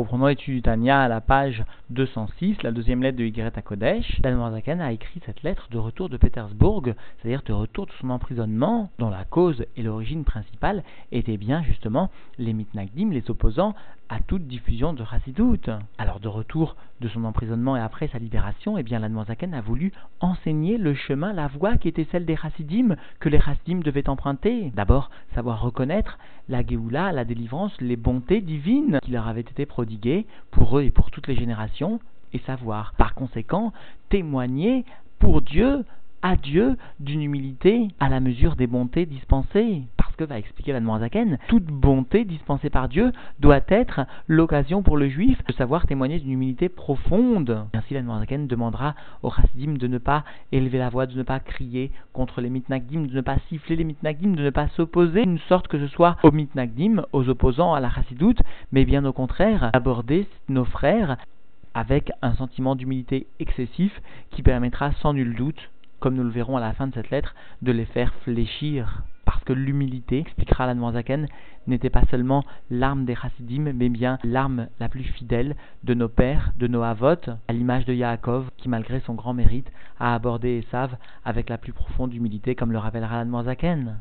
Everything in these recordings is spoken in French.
Reprenons l'étude du Tania à la page 206, la deuxième lettre de Yigret à Kodesh. Zaken a écrit cette lettre de retour de Pétersbourg, c'est-à-dire de retour de son emprisonnement, dont la cause et l'origine principale étaient bien justement les mitnagdim, les opposants à toute diffusion de Chassidut. Alors de retour de son emprisonnement et après sa libération, eh bien a voulu enseigner le chemin, la voie qui était celle des Chassidim, que les Chassidim devaient emprunter. D'abord, savoir reconnaître la Géoula, la délivrance, les bontés divines qui leur avaient été prodiguées pour eux et pour toutes les générations, et savoir, par conséquent, témoigner pour Dieu à Dieu d'une humilité à la mesure des bontés dispensées. Va expliquer la Zaken, toute bonté dispensée par Dieu doit être l'occasion pour le juif de savoir témoigner d'une humilité profonde. Ainsi, la Zaken demandera aux chassidim de ne pas élever la voix, de ne pas crier contre les mitnagdim, de ne pas siffler les mitnagdim, de ne pas s'opposer, une sorte que ce soit aux mitnagdim, aux opposants à la chassidoute, mais bien au contraire, aborder nos frères avec un sentiment d'humilité excessif qui permettra sans nul doute comme nous le verrons à la fin de cette lettre, de les faire fléchir. Parce que l'humilité, expliquera la Noirzaken, n'était pas seulement l'arme des chassidim, mais bien l'arme la plus fidèle de nos pères, de nos avots, à l'image de Yaakov, qui malgré son grand mérite a abordé Esav avec la plus profonde humilité, comme le rappellera la Noirzaken.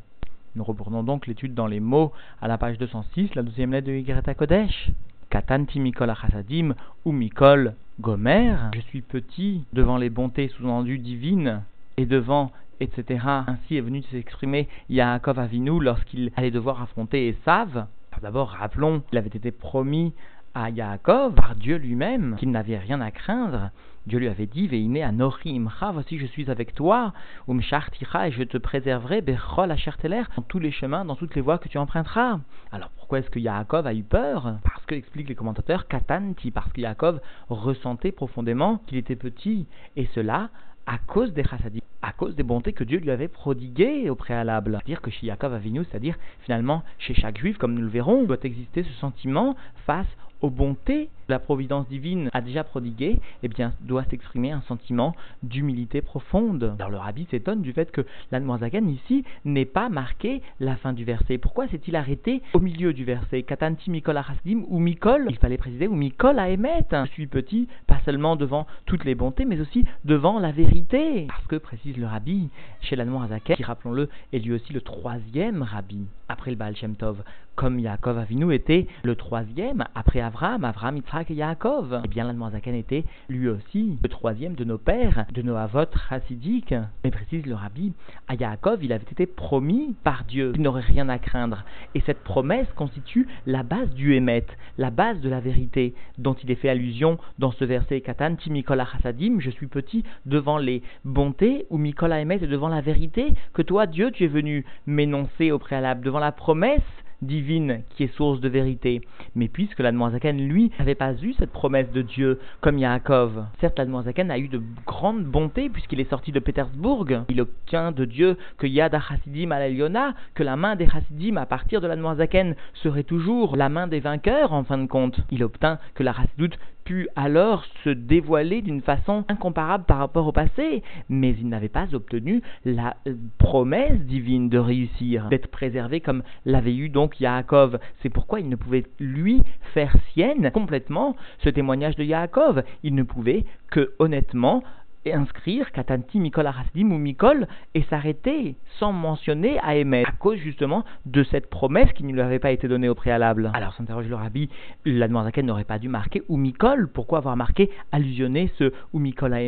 Nous reprenons donc l'étude dans les mots à la page 206, la deuxième lettre de Yigreta Kodesh. Katanti Mikol Achasadim ou Mikol Gomer. Je suis petit devant les bontés sous-entendues divines et devant, etc. Ainsi est venu s'exprimer Yaakov Avinu lorsqu'il allait devoir affronter Esav. D'abord, rappelons qu'il avait été promis à Yaakov par Dieu lui-même qu'il n'avait rien à craindre. Dieu lui avait dit Veine Anori Imcha, voici je suis avec toi, Umsharticha, et je te préserverai Bechol Asherteler dans tous les chemins, dans toutes les voies que tu emprunteras. Alors pourquoi est-ce que Yaakov a eu peur? Parce que, expliquent les commentateurs, Katanti, parce que Yaakov ressentait profondément qu'il était petit, et cela à cause des chassadim, à cause des bontés que Dieu lui avait prodiguées au préalable. C'est-à-dire que chez Yaakov Avinu, c'est-à-dire finalement chez chaque juif, comme nous le verrons, doit exister ce sentiment face aux bontés la providence divine a déjà prodiguées, eh bien, doit s'exprimer un sentiment d'humilité profonde. Alors le rabbi s'étonne du fait que l'Anmoazagan ici n'est pas marqué la fin du verset. Pourquoi s'est-il arrêté au milieu du verset? Katanti Mikol ou Mikol? Il fallait préciser ou Mikol Aemet. Je suis petit, pas seulement devant toutes les bontés, mais aussi devant la vérité. Parce que, précise le rabbi, chez l'Anmoazagan, qui rappelons-le, est lui aussi le troisième rabbi après le Baal Shem Tov, comme Yaakov Avinu était le troisième après Avram, Avram, Yitzhak et Yaakov. Eh bien l'Admorazaken était lui aussi le troisième de nos pères, de nos avots chassidiques. Mais précise le rabbi, à Yaakov, il avait été promis par Dieu qu'il n'aurait rien à craindre. Et cette promesse constitue la base du Hémet, la base de la vérité, dont il est fait allusion dans ce verset Katan, Timikola Chassadim, je suis petit devant les bontés, ou Mikola Hémet est devant la vérité, que toi, Dieu, tu es venu m'énoncer au préalable, devant la promesse divine qui est source de vérité. Mais puisque l'Admoazaken, lui, n'avait pas eu cette promesse de Dieu comme Yaakov, certes l'Admoazaken a eu de grandes bontés puisqu'il est sorti de Pétersbourg. Il obtient de Dieu que Yad HaChassidim à l'Eliona, que la main des Chassidim à partir de l'Admoazaken serait toujours la main des vainqueurs en fin de compte. Il obtint que la Chassidut pu alors se dévoiler d'une façon incomparable par rapport au passé, mais il n'avait pas obtenu la euh, promesse divine de réussir, d'être préservé comme l'avait eu donc Yaakov. C'est pourquoi il ne pouvait lui faire sienne complètement ce témoignage de Yaakov. Il ne pouvait que honnêtement et inscrire Katanti Mikol Arasdim ou Mikol et s'arrêter sans mentionner à à cause justement de cette promesse qui ne lui avait pas été donnée au préalable. Alors s'interroge le rabbi, la Zaken n'aurait pas dû marquer ou Mikol, pourquoi avoir marqué, allusionné ce ou Mikol à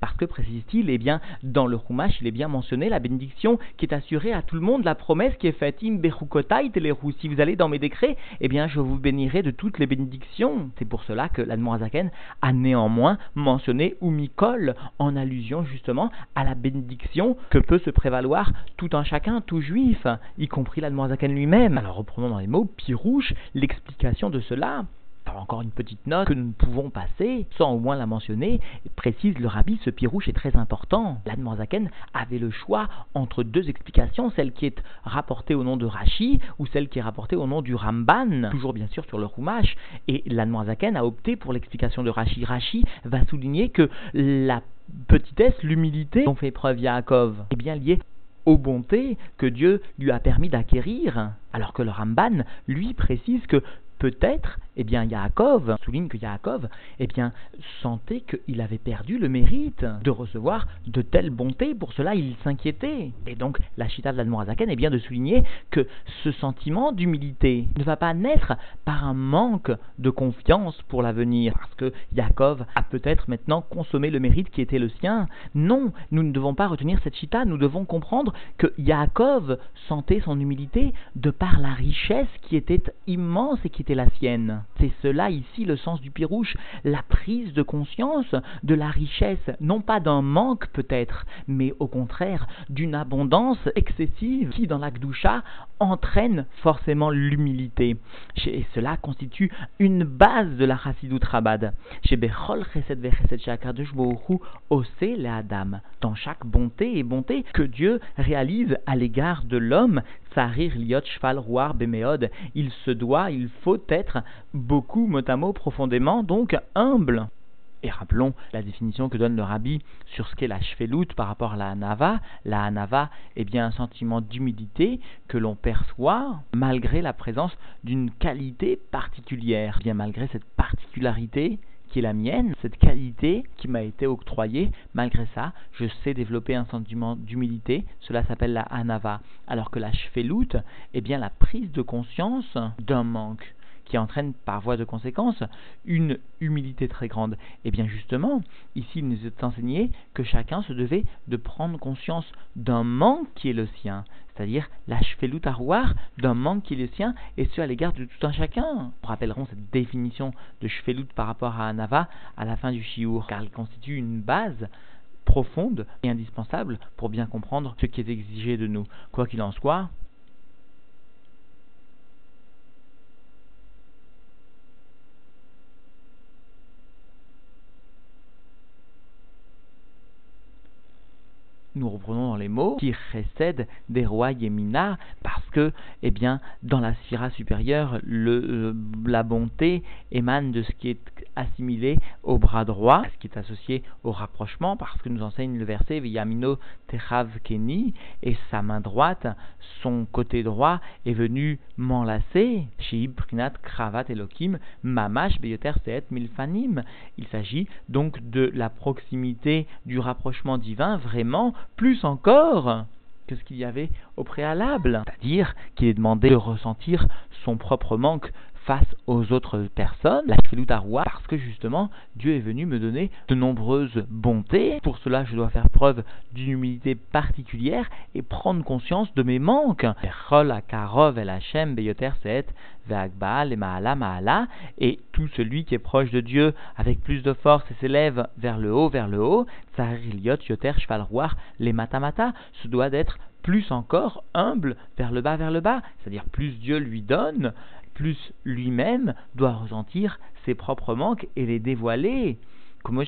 Parce que, précise-t-il, eh bien, dans le Chumash, il est bien mentionné la bénédiction qui est assurée à tout le monde, la promesse qui est faite, Im si vous allez dans mes décrets, eh bien, je vous bénirai de toutes les bénédictions. C'est pour cela que la Zaken a néanmoins mentionné ou Mikol en allusion justement à la bénédiction que peut se prévaloir tout un chacun, tout juif, y compris l'Admoazaken lui-même. Alors reprenons dans les mots Pirouche l'explication de cela. Encore une petite note que nous ne pouvons passer sans au moins la mentionner, précise le rabbi, ce pirouche est très important. L'Admorzaken avait le choix entre deux explications, celle qui est rapportée au nom de Rashi ou celle qui est rapportée au nom du Ramban, toujours bien sûr sur le Rumash. Et l'Admorzaken a opté pour l'explication de Rashi. Rashi va souligner que la petitesse, l'humilité dont fait preuve Yaakov est bien liée aux bontés que Dieu lui a permis d'acquérir, alors que le Ramban, lui, précise que peut-être, eh bien, Yaakov souligne que Yaakov, eh bien, sentait qu'il avait perdu le mérite de recevoir de telles bontés. Pour cela, il s'inquiétait. Et donc, la chita de l'Admorazaken est bien de souligner que ce sentiment d'humilité ne va pas naître par un manque de confiance pour l'avenir, parce que Yaakov a peut-être maintenant consommé le mérite qui était le sien. Non, nous ne devons pas retenir cette chita, nous devons comprendre que Yaakov sentait son humilité de par la richesse qui était immense et qui était la sienne. C'est cela ici le sens du pirouche, la prise de conscience de la richesse, non pas d'un manque peut-être, mais au contraire d'une abondance excessive qui dans l'Akdoucha entraîne forcément l'humilité. Et cela constitue une base de la Chassidut Rabad. Dans chaque bonté et bonté que Dieu réalise à l'égard de l'homme, Sarir Liot Shval Ruar Bemeod, il se doit, il faut être beaucoup, mot à mot, profondément, donc humble. Et rappelons la définition que donne le rabbi sur ce qu'est la shvelut par rapport à la hanava. La hanava est bien un sentiment d'humilité que l'on perçoit malgré la présence d'une qualité particulière. Bien malgré cette particularité la mienne, cette qualité qui m'a été octroyée, malgré ça, je sais développer un sentiment d'humilité, cela s'appelle la hanava. Alors que la shvelut est bien la prise de conscience d'un manque qui entraîne par voie de conséquence une humilité très grande. Et eh bien justement, ici il nous est enseigné que chacun se devait de prendre conscience d'un manque qui est le sien, c'est-à-dire l'achvelut arouar d'un manque qui est le sien, et ce à l'égard de tout un chacun. Nous rappellerons cette définition de shvelut par rapport à Anava à la fin du shiur, car elle constitue une base profonde et indispensable pour bien comprendre ce qui est exigé de nous. Quoi qu'il en soit, nous reprenons dans les mots, qui récède des rois Yémina, parce que, eh bien, dans la sphira supérieure, le, euh, la bonté émane de ce qui est assimilé au bras droit, ce qui est associé au rapprochement, parce que nous enseigne le verset Viyamino Techav Keni, et sa main droite, son côté droit, est venu m'enlacer, Kravat Elohim, Mamash Beyoter Seet Milfanim. Il s'agit donc de la proximité du rapprochement divin, vraiment, plus encore que ce qu'il y avait au préalable. C'est-à-dire qu'il est demandé de ressentir son propre manque face aux autres personnes, la roi, parce que justement, Dieu est venu me donner de nombreuses bontés. Pour cela, je dois faire preuve d'une humilité particulière et prendre conscience de mes manques. Et tout celui qui est proche de Dieu avec plus de force et s'élève vers le haut, vers le haut, Yoter les Matamata, se doit d'être plus encore humble vers le bas, vers le bas, c'est-à-dire plus Dieu lui donne, plus lui-même doit ressentir ses propres manques et les dévoiler. Comme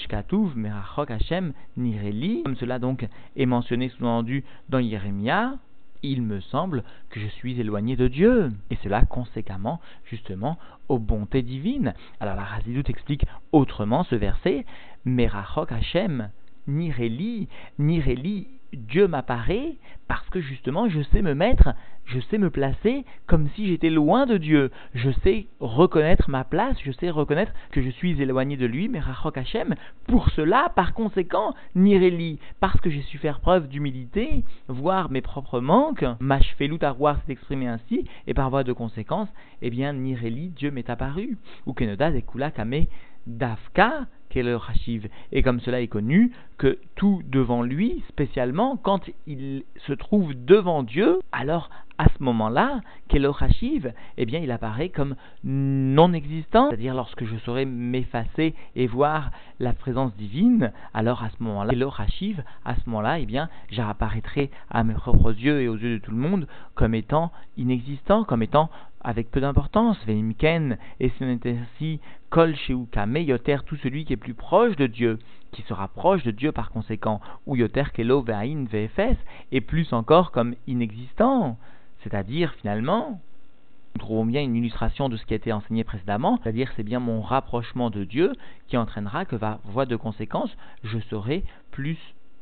cela donc est mentionné sous-entendu dans Jérémia, il me semble que je suis éloigné de Dieu. Et cela conséquemment, justement, aux bontés divines. Alors la Razidout explique autrement ce verset, Merachok Hashem, Nireli, Nireli Dieu m'apparaît parce que justement je sais me mettre, je sais me placer comme si j'étais loin de Dieu. Je sais reconnaître ma place, je sais reconnaître que je suis éloigné de lui, mais Rachok Hashem. Pour cela, par conséquent, Nireli, parce que j'ai su faire preuve d'humilité, voir mes propres manques, Mashfelut Arwar s'est exprimé ainsi, et par voie de conséquence, eh bien Nireli, Dieu m'est apparu. Ou Kenoda Zekula Kame Le. Et comme cela est connu, que tout devant lui, spécialement, quand il se trouve devant Dieu, alors à ce moment-là, qu'est Rachiv, eh bien il apparaît comme non existant, c'est-à-dire lorsque je saurai m'effacer et voir la présence divine, alors à ce moment-là, le Rachiv, à ce moment-là, eh bien j'apparaîtrai à mes propres yeux et aux yeux de tout le monde comme étant inexistant, comme étant avec peu d'importance, Veimken, et on était ainsi, Kol Yoter, tout celui qui est plus proche de Dieu, qui se rapproche de Dieu par conséquent, ou Yoter Kelo Ve'ain et plus encore comme inexistant. C'est-à-dire, finalement, nous trouvons bien une illustration de ce qui a été enseigné précédemment, c'est-à-dire c'est bien mon rapprochement de Dieu qui entraînera que, par voie de conséquence, je serai plus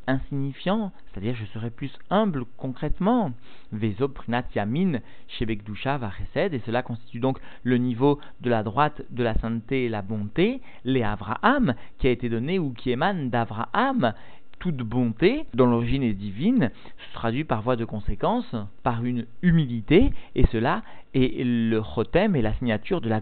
insignifiant, c'est-à-dire je serai plus humble concrètement. Vezo prinat yamin shebekdusha et cela constitue donc le niveau de la droite de la sainteté et la bonté, les Avraham, qui a été donné ou qui émane d'Avraham, toute bonté, dont l'origine est divine, se traduit par voie de conséquence par une humilité, et cela est le chotem et la signature de la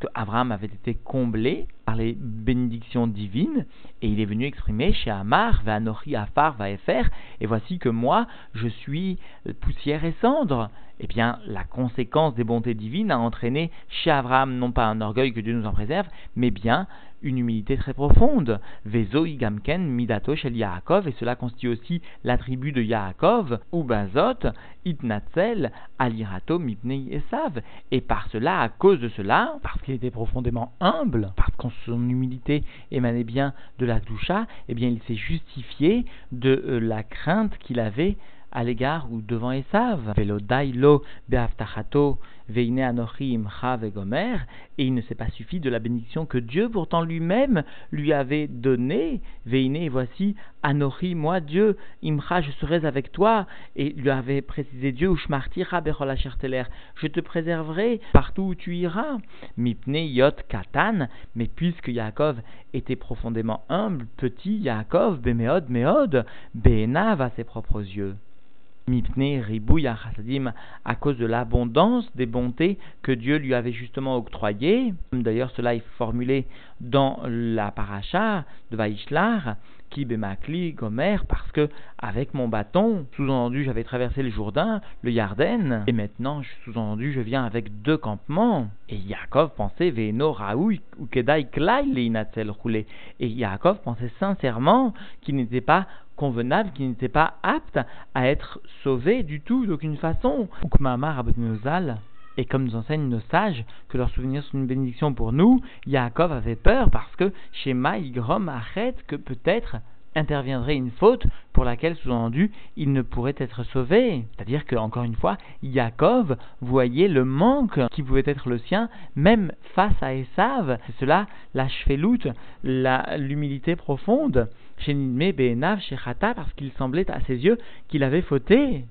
Parce qu'Abraham avait été comblé par les bénédictions divines, et il est venu exprimer chez Amar, Vanori, Afar, Vaefer, et voici que moi, je suis poussière et cendre. Eh bien, la conséquence des bontés divines a entraîné chez Abraham non pas un orgueil que Dieu nous en préserve, mais bien une humilité très profonde. Vezo igamken midato shel Yaakov, et cela constitue aussi l'attribut de Yaakov, ou bazot, itnatzel, alirato mipnei esav. Et par cela, à cause de cela, parce qu'il était profondément humble, parce que son humilité émanait bien de la doucha, eh bien il s'est justifié de euh, la crainte qu'il avait à l'égard ou devant Esav. Velo dailo beaftachato veine anochi imcha vegomer, et il ne s'est pas suffi de la bénédiction que Dieu pourtant lui-même lui avait donnée. Veine, et voici anochi, moi Dieu, imcha, je serai avec toi, et lui avait précisé Dieu, ushmartira bechola je te préserverai partout où tu iras. Mipne yot katan, mais puisque Yaakov était profondément humble, petit Yaakov, bemeod, meod, be'enav à ses propres yeux. Mipne Ribouya Chassadim, à cause de l'abondance des bontés que Dieu lui avait justement octroyées. D'ailleurs, cela est formulé dans la paracha de Vaishlar, qui bemakli gomer, parce que avec mon bâton, sous-entendu, j'avais traversé le Jourdain, le Yarden, et maintenant, sous-entendu, je viens avec deux campements. Et Yaakov pensait, Veno Raoui, ou Kedai Klai, roulé. Et Yaakov pensait sincèrement qu'il n'était pas convenable, qui n'était pas apte à être sauvé du tout, d'aucune façon. Et comme nous enseignent nos sages que leurs souvenirs sont une bénédiction pour nous, Yaakov avait peur parce que chez Maïgrom arrête que peut-être interviendrait une faute pour laquelle, sous-entendu, il ne pourrait être sauvé. C'est-à-dire que, encore une fois, Yaakov voyait le manque qui pouvait être le sien, même face à Esav. C'est cela, la cheveloute, l'humilité profonde, chez Nidme, Be'enav, chez parce qu'il semblait à ses yeux qu'il avait fauté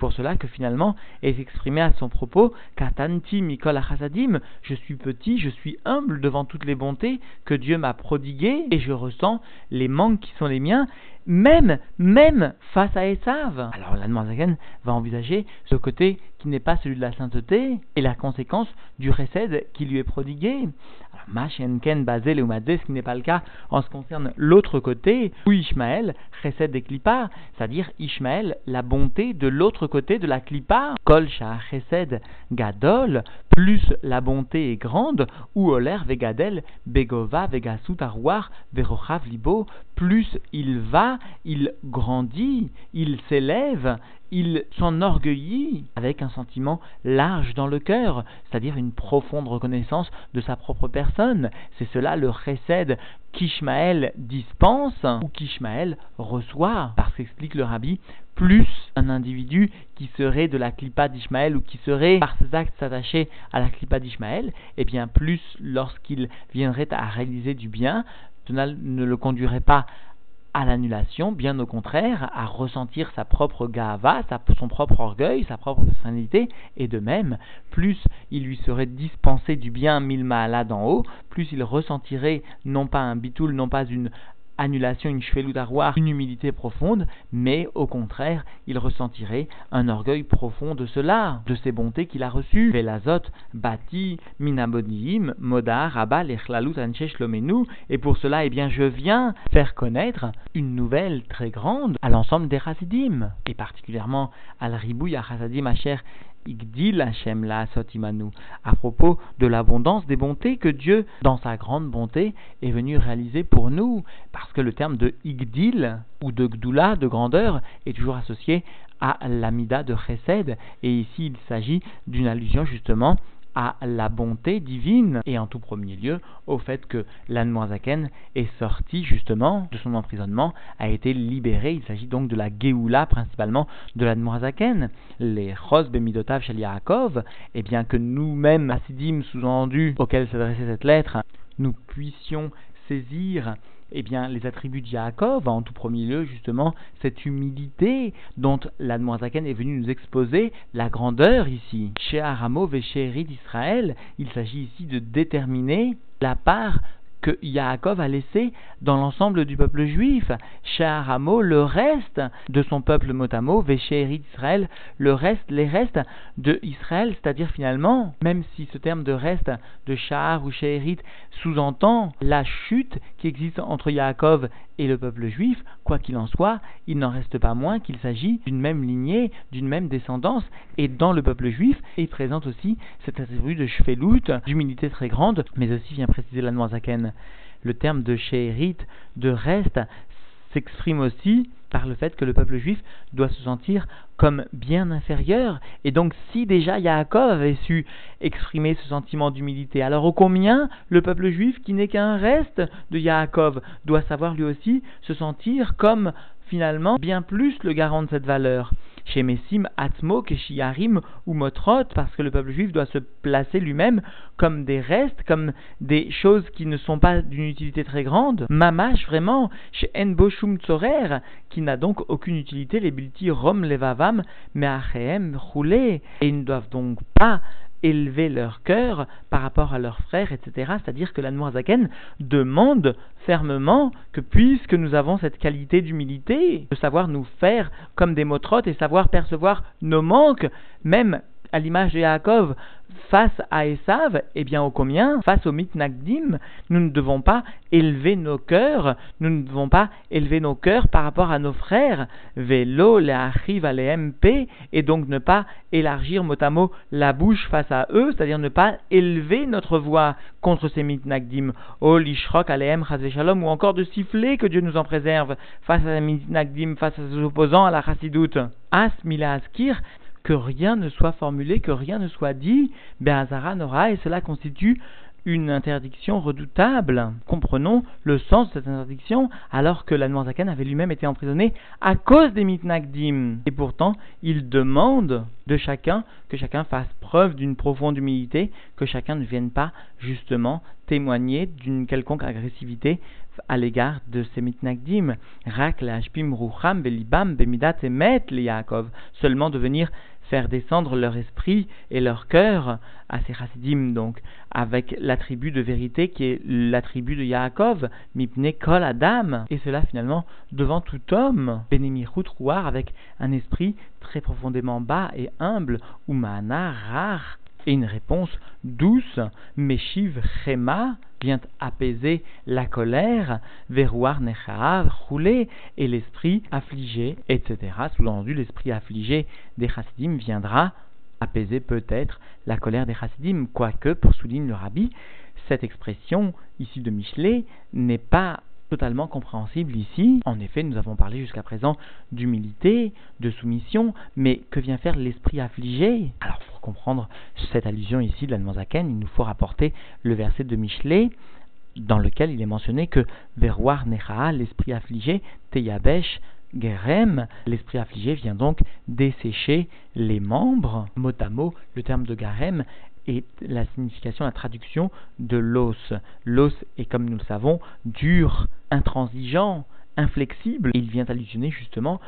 pour cela que finalement est exprimé à son propos Katanti Mikol Achazadim, je suis petit, je suis humble devant toutes les bontés que Dieu m'a prodiguées et je ressens les manques qui sont les miens, même, même face à Esav. Alors la va envisager ce côté qui n'est pas celui de la sainteté et la conséquence du recède qui lui est prodigué. Machenken, Bazel ou ce qui n'est pas le cas en ce qui concerne l'autre côté, où Ishmaël recède des clipas, c'est-à-dire Ishmaël, la bonté de l'autre côté de la clipa, Kol Gadol, plus la bonté est grande, ou Oler Vegadel, Begova Vegasut Arwar, Verochav Libo, plus il va, il grandit, il s'élève, il s'enorgueillit avec un sentiment large dans le cœur, c'est-à-dire une profonde reconnaissance de sa propre personne. C'est cela le recède qu'Ishmaël dispense ou qu'Ishmaël reçoit. Parce qu'explique le rabbi, plus un individu qui serait de la clipa d'Ishmaël ou qui serait par ses actes s'attacher à la clipa d'Ishmaël, et bien plus lorsqu'il viendrait à réaliser du bien, ne le conduirait pas à l'annulation, bien au contraire, à ressentir sa propre gava, son propre orgueil, sa propre personnalité, et de même, plus il lui serait dispensé du bien mille là d'en haut, plus il ressentirait non pas un bitoul, non pas une annulation, une cheveloudaroir, une humilité profonde, mais au contraire, il ressentirait un orgueil profond de cela, de ces bontés qu'il a reçues. Velazot, bati, minabodiim, modar, abal, echlalut, lomenu, et pour cela, eh bien, je viens faire connaître une nouvelle très grande à l'ensemble des Hasidim, et particulièrement al ribouya Hasidim Asher Igdil Hashem la Sotimanu, à propos de l'abondance des bontés que Dieu, dans sa grande bonté, est venu réaliser pour nous, parce que le terme de Igdil ou de Gdula, de grandeur, est toujours associé à l'amida de Chesed, et ici il s'agit d'une allusion justement à la bonté divine et en tout premier lieu au fait que l'Anmoazaken est sorti justement de son emprisonnement, a été libéré. Il s'agit donc de la Géoula principalement de l'Anmoazaken. Les Chos Bemidotav Shel Yaakov, et bien que nous-mêmes, Assidim sous-entendu auquel s'adressait cette lettre, nous puissions saisir eh bien, les attributs de Yaakov, en tout premier lieu, justement, cette humilité dont l'Admoisaken est venu nous exposer la grandeur ici. Chez Aramo et chez d'Israël, il s'agit ici de déterminer la part que Yaakov a laissé dans l'ensemble du peuple juif. Shaharamo, le reste de son peuple motamo, Véchérit Israël, le reste, les restes de Israël, c'est-à-dire finalement, même si ce terme de reste de Shahar ou Sheherit sous-entend la chute qui existe entre Yaakov et le peuple juif, quoi qu'il en soit, il n'en reste pas moins qu'il s'agit d'une même lignée, d'une même descendance, et dans le peuple juif, il présente aussi cet attribut de shvelut, d'humilité très grande, mais aussi vient préciser la Noirzaken. Le terme de sheherit, de reste, s'exprime aussi par le fait que le peuple juif doit se sentir comme bien inférieur. Et donc si déjà Yaakov avait su exprimer ce sentiment d'humilité, alors au combien le peuple juif, qui n'est qu'un reste de Yaakov, doit savoir lui aussi se sentir comme finalement bien plus le garant de cette valeur? Chez Messim, Atmo, Keshiarim ou Motrot, parce que le peuple juif doit se placer lui-même comme des restes, comme des choses qui ne sont pas d'une utilité très grande. Mamash, vraiment, chez Enboshum Tzorer, qui n'a donc aucune utilité, les bilti Rom Levavam, Meachem, roulé, et ils ne doivent donc pas élever leur cœur par rapport à leurs frères, etc. C'est-à-dire que l'Anmoazaken demande fermement que puisque nous avons cette qualité d'humilité, de savoir nous faire comme des motrotes et savoir percevoir nos manques, même à l'image de Yaakov, face à Esav, eh bien au combien, face au mitnagdim, nous ne devons pas élever nos cœurs, nous ne devons pas élever nos cœurs par rapport à nos frères, arrive à les MP, et donc ne pas élargir mot à mot la bouche face à eux, c'est-à-dire ne pas élever notre voix contre ces mitnagdim, oh lishrok aleem shalom, ou encore de siffler que Dieu nous en préserve face à ces mitnagdim, face à ses opposants à la chassidoute. As mila askir, que rien ne soit formulé, que rien ne soit dit, Be'azara Nora, et cela constitue une interdiction redoutable. Comprenons le sens de cette interdiction, alors que la Zakan avait lui-même été emprisonné à cause des mitnagdim. Et pourtant, il demande de chacun que chacun fasse preuve d'une profonde humilité, que chacun ne vienne pas justement témoigner d'une quelconque agressivité à l'égard de ces mitnagdim. Rak rucham belibam bemidat emet Yaakov. Seulement de venir faire descendre leur esprit et leur cœur à ces chassidim, donc, avec l'attribut de vérité qui est l'attribut de Yaakov, mipne kol adam, et cela finalement devant tout homme, bénémirut rouar, avec un esprit très profondément bas et humble, ou mana rare, et une réponse douce, Meshiv Chema, vient apaiser la colère, Verouar Nechav, rouler, et l'esprit affligé, etc. Sous-entendu, l'esprit affligé des chassidim viendra apaiser peut-être la colère des chassidim, quoique, pour souligner le rabbi, cette expression ici de Michelet n'est pas totalement compréhensible ici. En effet, nous avons parlé jusqu'à présent d'humilité, de soumission, mais que vient faire l'esprit affligé? Alors, pour comprendre cette allusion ici de la Zaken, il nous faut rapporter le verset de Michelet, dans lequel il est mentionné que Verwar Necha, l'esprit affligé, Teyabesh, Gerem, l'esprit affligé vient donc dessécher les membres. Mot à mot, le terme de Garem est la signification, la traduction de l'os. L'os est, comme nous le savons, dur, intransigeant, inflexible. il vient allusionner justement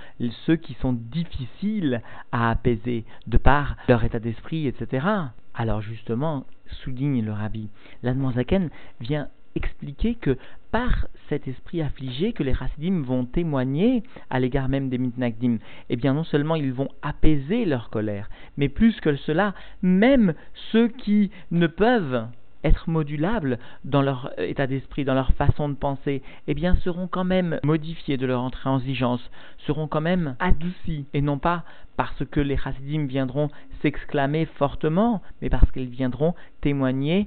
ceux qui sont difficiles à apaiser de par leur état d'esprit, etc. Alors justement, souligne le rabbi, l'Admonzaken vient expliquer que par cet esprit affligé que les Hasidim vont témoigner à l'égard même des Mitnagdim, eh bien non seulement ils vont apaiser leur colère, mais plus que cela, même ceux qui ne peuvent être modulables dans leur état d'esprit, dans leur façon de penser, eh bien seront quand même modifiés de leur intransigeance, seront quand même adoucis, et non pas parce que les chassidim viendront s'exclamer fortement, mais parce qu'ils viendront témoigner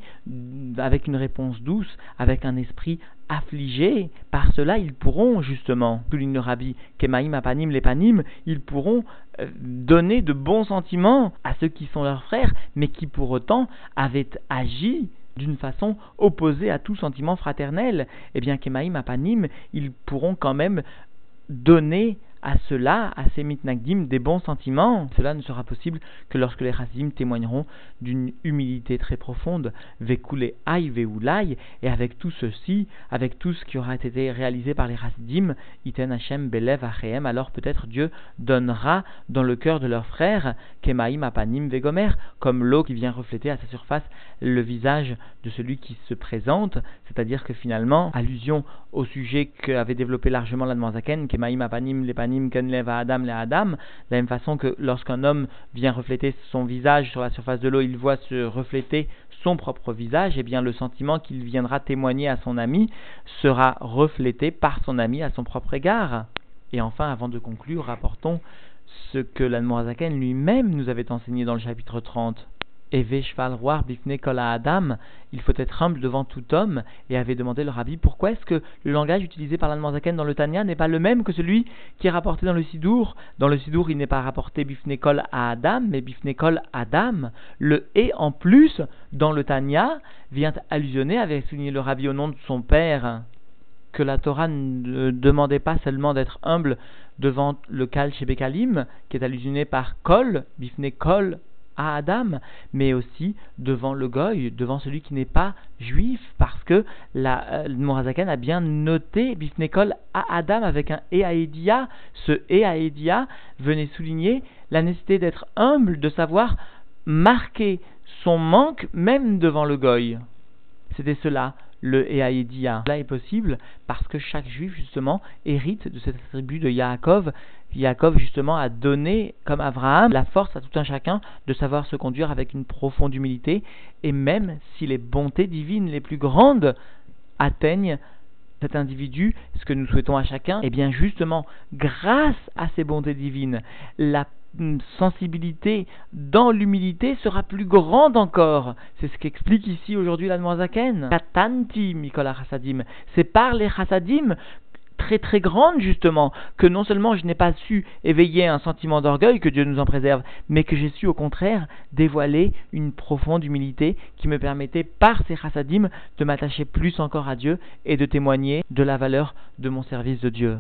avec une réponse douce, avec un esprit affligé. Par cela, ils pourront justement, souligne le rabbi, Kemaim apanim lepanim, ils pourront euh, donner de bons sentiments à ceux qui sont leurs frères, mais qui pour autant avaient agi d'une façon opposée à tout sentiment fraternel, eh bien, Kemaim Apanim, ils pourront quand même donner à cela, à ces mitnagdim, des bons sentiments. Cela ne sera possible que lorsque les chassidim témoigneront d'une humilité très profonde, aï et avec tout ceci, avec tout ce qui aura été réalisé par les chassidim, iten achem, alors peut-être Dieu donnera dans le cœur de leurs frères, kemaim apanim vegomer, comme l'eau qui vient refléter à sa surface le visage de celui qui se présente, c'est-à-dire que finalement, allusion au sujet qu'avait développé largement l'Admanzaken, kemaim apanim Adam le Adam, de la même façon que lorsqu'un homme vient refléter son visage sur la surface de l'eau, il voit se refléter son propre visage, et eh bien le sentiment qu'il viendra témoigner à son ami sera reflété par son ami à son propre égard. Et enfin, avant de conclure, rapportons ce que l'Admorazaken lui-même nous avait enseigné dans le chapitre 30. Adam, il faut être humble devant tout homme, et avait demandé le rabbi pourquoi est-ce que le langage utilisé par l'Anne dans le Tanya n'est pas le même que celui qui est rapporté dans le Sidour? Dans le Sidour, il n'est pas rapporté Bifne à Adam, mais Bifne Adam. Le et en plus, dans le Tanya, vient allusionner, avait souligné le rabbi au nom de son père, que la Torah ne demandait pas seulement d'être humble devant le Kal Shebekalim, qui est allusionné par Kol, Bifne Kol à Adam, mais aussi devant le goy, devant celui qui n'est pas juif, parce que la euh, a bien noté Bifnekol à Adam avec un Eaedia. Ce Eaedia venait souligner la nécessité d'être humble, de savoir marquer son manque même devant le goy. C'était cela le Eaïdia. Cela est possible parce que chaque juif, justement, hérite de cette tribu de Yaakov. Yaakov, justement, a donné, comme Abraham, la force à tout un chacun de savoir se conduire avec une profonde humilité, et même si les bontés divines les plus grandes atteignent cet individu, ce que nous souhaitons à chacun, et eh bien justement, grâce à ces bontés divines, la sensibilité dans l'humilité sera plus grande encore. C'est ce qu'explique ici aujourd'hui la Noazaken. Katanti, Mikola Chassadim. C'est par les Chassadim très très grande justement, que non seulement je n'ai pas su éveiller un sentiment d'orgueil, que Dieu nous en préserve, mais que j'ai su au contraire dévoiler une profonde humilité qui me permettait par ces chassadim de m'attacher plus encore à Dieu et de témoigner de la valeur de mon service de Dieu.